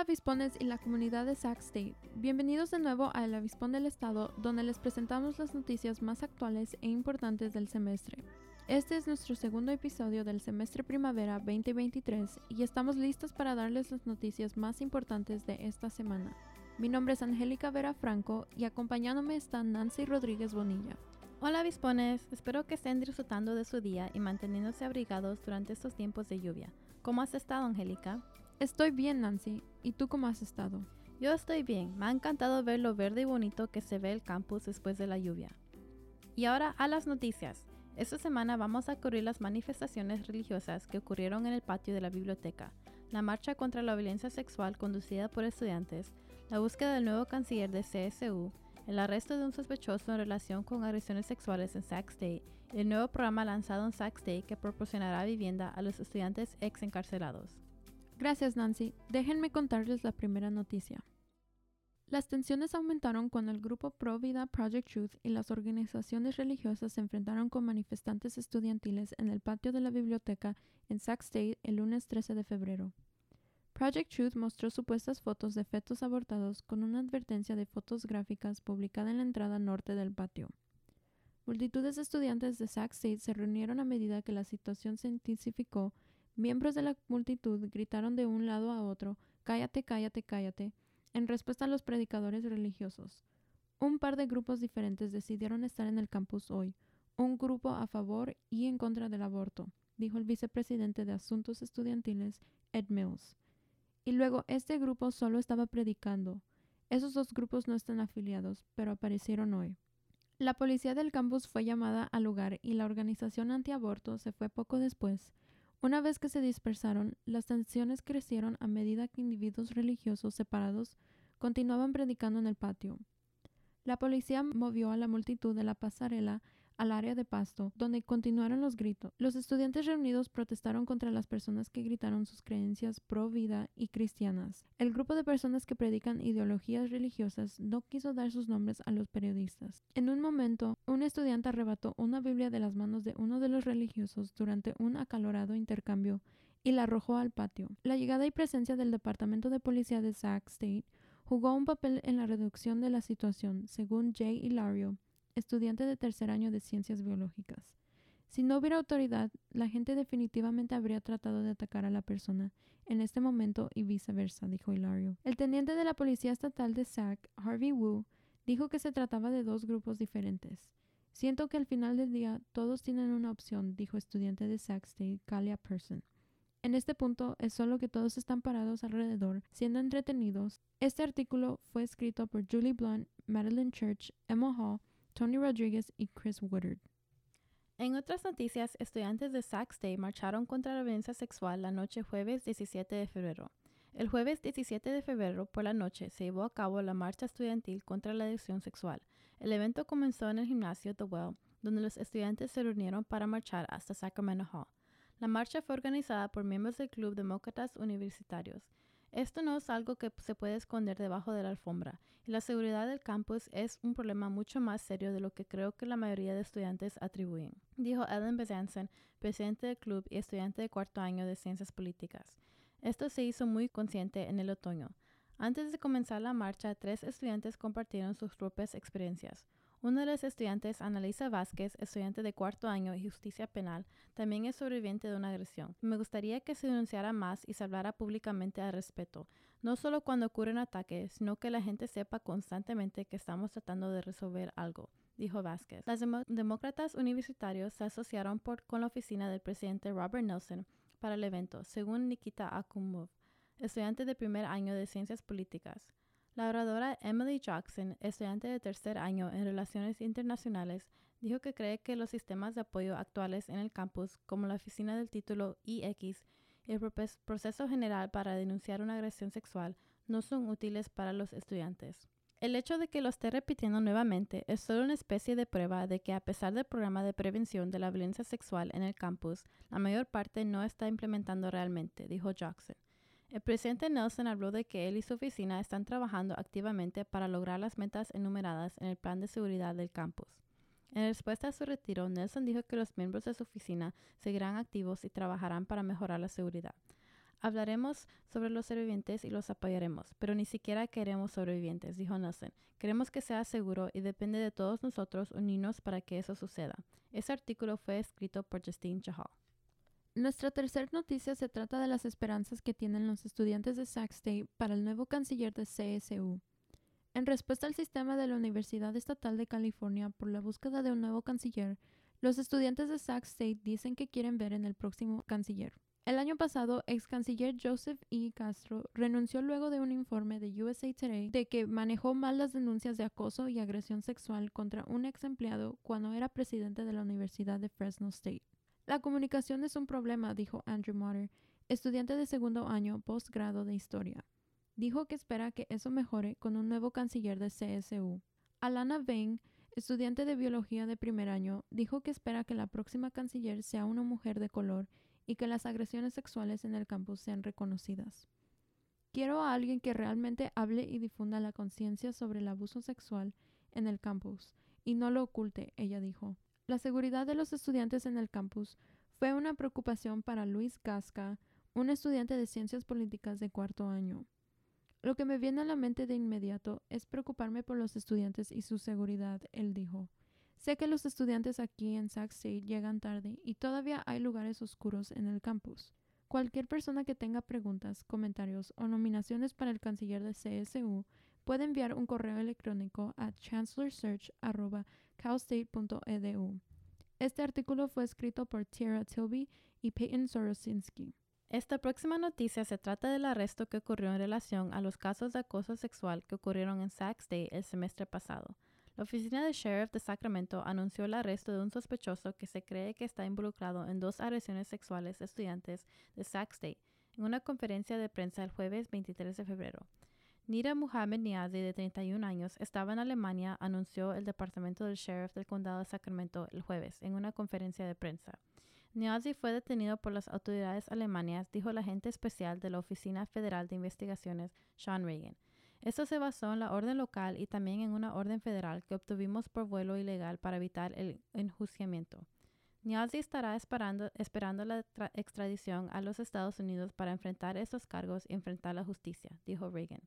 Hola avispones y la comunidad de Sac State. Bienvenidos de nuevo a El Avispón del Estado, donde les presentamos las noticias más actuales e importantes del semestre. Este es nuestro segundo episodio del semestre primavera 2023 y estamos listos para darles las noticias más importantes de esta semana. Mi nombre es Angélica Vera Franco y acompañándome está Nancy Rodríguez Bonilla. Hola avispones, espero que estén disfrutando de su día y manteniéndose abrigados durante estos tiempos de lluvia. ¿Cómo has estado, Angélica? Estoy bien, Nancy. ¿Y tú cómo has estado? Yo estoy bien. Me ha encantado ver lo verde y bonito que se ve el campus después de la lluvia. Y ahora a las noticias. Esta semana vamos a cubrir las manifestaciones religiosas que ocurrieron en el patio de la biblioteca, la marcha contra la violencia sexual conducida por estudiantes, la búsqueda del nuevo canciller de CSU, el arresto de un sospechoso en relación con agresiones sexuales en Sac State y el nuevo programa lanzado en Sac State que proporcionará vivienda a los estudiantes ex encarcelados. Gracias Nancy. Déjenme contarles la primera noticia. Las tensiones aumentaron cuando el grupo Pro Vida Project Truth y las organizaciones religiosas se enfrentaron con manifestantes estudiantiles en el patio de la biblioteca en Sac State el lunes 13 de febrero. Project Truth mostró supuestas fotos de fetos abortados con una advertencia de fotos gráficas publicada en la entrada norte del patio. Multitudes de estudiantes de Sac State se reunieron a medida que la situación se intensificó. Miembros de la multitud gritaron de un lado a otro, Cállate, cállate, cállate, en respuesta a los predicadores religiosos. Un par de grupos diferentes decidieron estar en el campus hoy, un grupo a favor y en contra del aborto, dijo el vicepresidente de Asuntos Estudiantiles, Ed Mills. Y luego este grupo solo estaba predicando. Esos dos grupos no están afiliados, pero aparecieron hoy. La policía del campus fue llamada al lugar y la organización antiaborto se fue poco después. Una vez que se dispersaron, las tensiones crecieron a medida que individuos religiosos separados continuaban predicando en el patio. La policía movió a la multitud de la pasarela al área de pasto, donde continuaron los gritos. Los estudiantes reunidos protestaron contra las personas que gritaron sus creencias pro vida y cristianas. El grupo de personas que predican ideologías religiosas no quiso dar sus nombres a los periodistas. En un momento, un estudiante arrebató una Biblia de las manos de uno de los religiosos durante un acalorado intercambio y la arrojó al patio. La llegada y presencia del Departamento de Policía de Sac State jugó un papel en la reducción de la situación, según Jay Hilario, estudiante de tercer año de ciencias biológicas. Si no hubiera autoridad, la gente definitivamente habría tratado de atacar a la persona en este momento y viceversa, dijo Hilario. El teniente de la Policía Estatal de SAC, Harvey Wu, dijo que se trataba de dos grupos diferentes. Siento que al final del día todos tienen una opción, dijo estudiante de Sac State, Kalia Person. En este punto es solo que todos están parados alrededor, siendo entretenidos. Este artículo fue escrito por Julie Blunt, Madeline Church, Emma Hall, Tony Rodriguez y Chris Woodard. En otras noticias, estudiantes de Sac State marcharon contra la violencia sexual la noche jueves 17 de febrero. El jueves 17 de febrero por la noche se llevó a cabo la marcha estudiantil contra la adicción sexual. El evento comenzó en el gimnasio The Well, donde los estudiantes se reunieron para marchar hasta Sacramento Hall. La marcha fue organizada por miembros del Club Demócratas Universitarios. Esto no es algo que se puede esconder debajo de la alfombra, y la seguridad del campus es un problema mucho más serio de lo que creo que la mayoría de estudiantes atribuyen, dijo Ellen Bezanson, presidente del club y estudiante de cuarto año de ciencias políticas. Esto se hizo muy consciente en el otoño. Antes de comenzar la marcha, tres estudiantes compartieron sus propias experiencias. Uno de los estudiantes, Annalisa Vázquez, estudiante de cuarto año y justicia penal, también es sobreviviente de una agresión. Me gustaría que se denunciara más y se hablara públicamente al respeto, no solo cuando ocurren ataques, sino que la gente sepa constantemente que estamos tratando de resolver algo dijo Vázquez. Los demócratas universitarios se asociaron con la oficina del presidente Robert Nelson para el evento, según Nikita Akumov, estudiante de primer año de ciencias políticas. La oradora Emily Jackson, estudiante de tercer año en Relaciones Internacionales, dijo que cree que los sistemas de apoyo actuales en el campus, como la oficina del título IX y el proceso general para denunciar una agresión sexual, no son útiles para los estudiantes. El hecho de que lo esté repitiendo nuevamente es solo una especie de prueba de que a pesar del programa de prevención de la violencia sexual en el campus, la mayor parte no está implementando realmente, dijo Jackson. El presidente Nelson habló de que él y su oficina están trabajando activamente para lograr las metas enumeradas en el plan de seguridad del campus. En respuesta a su retiro, Nelson dijo que los miembros de su oficina seguirán activos y trabajarán para mejorar la seguridad. Hablaremos sobre los sobrevivientes y los apoyaremos, pero ni siquiera queremos sobrevivientes, dijo Nelson. Queremos que sea seguro y depende de todos nosotros unirnos para que eso suceda. Ese artículo fue escrito por Justine Chahal. Nuestra tercera noticia se trata de las esperanzas que tienen los estudiantes de Sac State para el nuevo canciller de CSU. En respuesta al sistema de la Universidad Estatal de California por la búsqueda de un nuevo canciller, los estudiantes de Sac State dicen que quieren ver en el próximo canciller. El año pasado, ex canciller Joseph E. Castro renunció luego de un informe de USA Today de que manejó mal las denuncias de acoso y agresión sexual contra un ex empleado cuando era presidente de la Universidad de Fresno State. La comunicación es un problema, dijo Andrew Motter, estudiante de segundo año postgrado de historia. Dijo que espera que eso mejore con un nuevo canciller de CSU. Alana Vane, estudiante de biología de primer año, dijo que espera que la próxima canciller sea una mujer de color y que las agresiones sexuales en el campus sean reconocidas. Quiero a alguien que realmente hable y difunda la conciencia sobre el abuso sexual en el campus y no lo oculte, ella dijo. La seguridad de los estudiantes en el campus fue una preocupación para Luis Gasca, un estudiante de ciencias políticas de cuarto año. Lo que me viene a la mente de inmediato es preocuparme por los estudiantes y su seguridad, él dijo. Sé que los estudiantes aquí en Sac State llegan tarde y todavía hay lugares oscuros en el campus. Cualquier persona que tenga preguntas, comentarios o nominaciones para el canciller de CSU puede enviar un correo electrónico a chancellorsearch.calstate.edu. Este artículo fue escrito por Tierra Tilby y Peyton Sorosinski. Esta próxima noticia se trata del arresto que ocurrió en relación a los casos de acoso sexual que ocurrieron en Sac State el semestre pasado. La oficina del sheriff de Sacramento anunció el arresto de un sospechoso que se cree que está involucrado en dos agresiones sexuales estudiantes de Sac State en una conferencia de prensa el jueves 23 de febrero. Nira Muhammad Niazi, de 31 años, estaba en Alemania, anunció el departamento del sheriff del condado de Sacramento el jueves en una conferencia de prensa. Niazi fue detenido por las autoridades alemanas, dijo el agente especial de la Oficina Federal de Investigaciones, Sean Reagan. Esto se basó en la orden local y también en una orden federal que obtuvimos por vuelo ilegal para evitar el enjuiciamiento. Niazi estará esperando, esperando la extradición a los Estados Unidos para enfrentar estos cargos y enfrentar la justicia, dijo Reagan.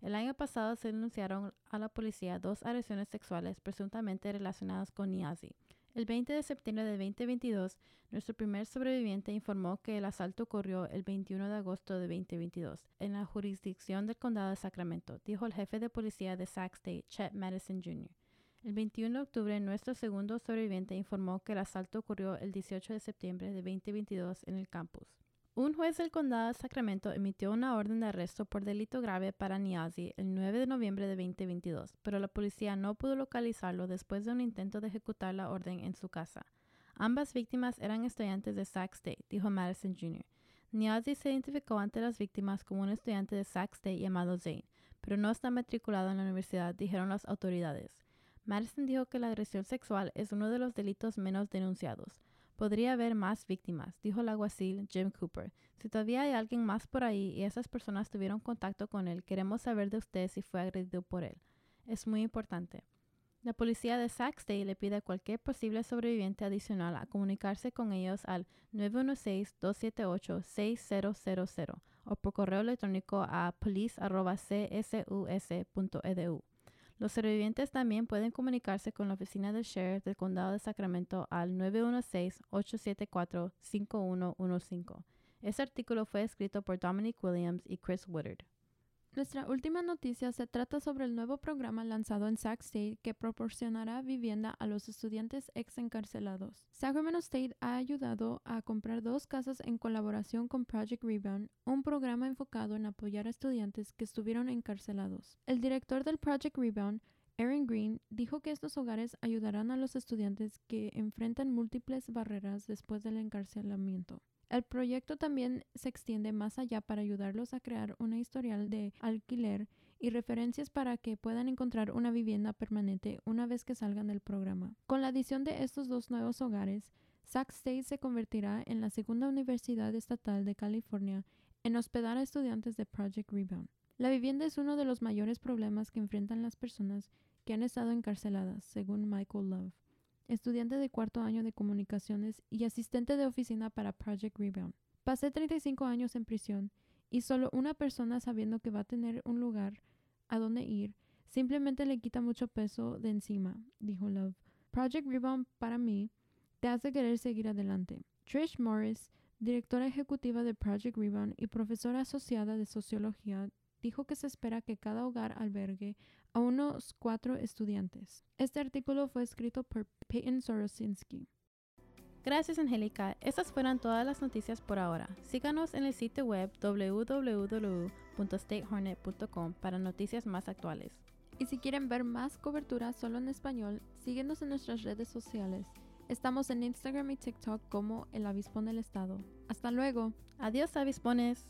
El año pasado se denunciaron a la policía dos agresiones sexuales presuntamente relacionadas con Niazi. El 20 de septiembre de 2022, nuestro primer sobreviviente informó que el asalto ocurrió el 21 de agosto de 2022 en la jurisdicción del condado de Sacramento, dijo el jefe de policía de Sac State, Chet Madison Jr. El 21 de octubre, nuestro segundo sobreviviente informó que el asalto ocurrió el 18 de septiembre de 2022 en el campus. Un juez del condado de Sacramento emitió una orden de arresto por delito grave para Niazi el 9 de noviembre de 2022, pero la policía no pudo localizarlo después de un intento de ejecutar la orden en su casa. Ambas víctimas eran estudiantes de Sac State, dijo Madison Jr. Niazi se identificó ante las víctimas como un estudiante de Sac State llamado Zane, pero no está matriculado en la universidad, dijeron las autoridades. Madison dijo que la agresión sexual es uno de los delitos menos denunciados. Podría haber más víctimas, dijo el alguacil Jim Cooper. Si todavía hay alguien más por ahí y esas personas tuvieron contacto con él, queremos saber de usted si fue agredido por él. Es muy importante. La policía de Sac State le pide a cualquier posible sobreviviente adicional a comunicarse con ellos al 916-278-6000 o por correo electrónico a police.csus.edu. Los sobrevivientes también pueden comunicarse con la oficina del sheriff del condado de Sacramento al 916-874-5115. Este artículo fue escrito por Dominic Williams y Chris Woodard. Nuestra última noticia se trata sobre el nuevo programa lanzado en Sac State que proporcionará vivienda a los estudiantes ex encarcelados. Sacramento State ha ayudado a comprar dos casas en colaboración con Project Rebound, un programa enfocado en apoyar a estudiantes que estuvieron encarcelados. El director del Project Rebound, Aaron Green, dijo que estos hogares ayudarán a los estudiantes que enfrentan múltiples barreras después del encarcelamiento. El proyecto también se extiende más allá para ayudarlos a crear una historial de alquiler y referencias para que puedan encontrar una vivienda permanente una vez que salgan del programa. Con la adición de estos dos nuevos hogares, Sac State se convertirá en la segunda universidad estatal de California en hospedar a estudiantes de Project Rebound. La vivienda es uno de los mayores problemas que enfrentan las personas que han estado encarceladas, según Michael Love estudiante de cuarto año de comunicaciones y asistente de oficina para Project Rebound. Pasé 35 años en prisión y solo una persona sabiendo que va a tener un lugar a donde ir simplemente le quita mucho peso de encima, dijo Love. Project Rebound para mí te hace querer seguir adelante. Trish Morris, directora ejecutiva de Project Rebound y profesora asociada de sociología, dijo que se espera que cada hogar albergue a unos cuatro estudiantes. Este artículo fue escrito por Peyton Sorosinski. Gracias, Angélica. Estas fueron todas las noticias por ahora. Síganos en el sitio web www.statehornet.com para noticias más actuales. Y si quieren ver más cobertura solo en español, síguenos en nuestras redes sociales. Estamos en Instagram y TikTok como El Avispón del Estado. Hasta luego. Adiós, avispones.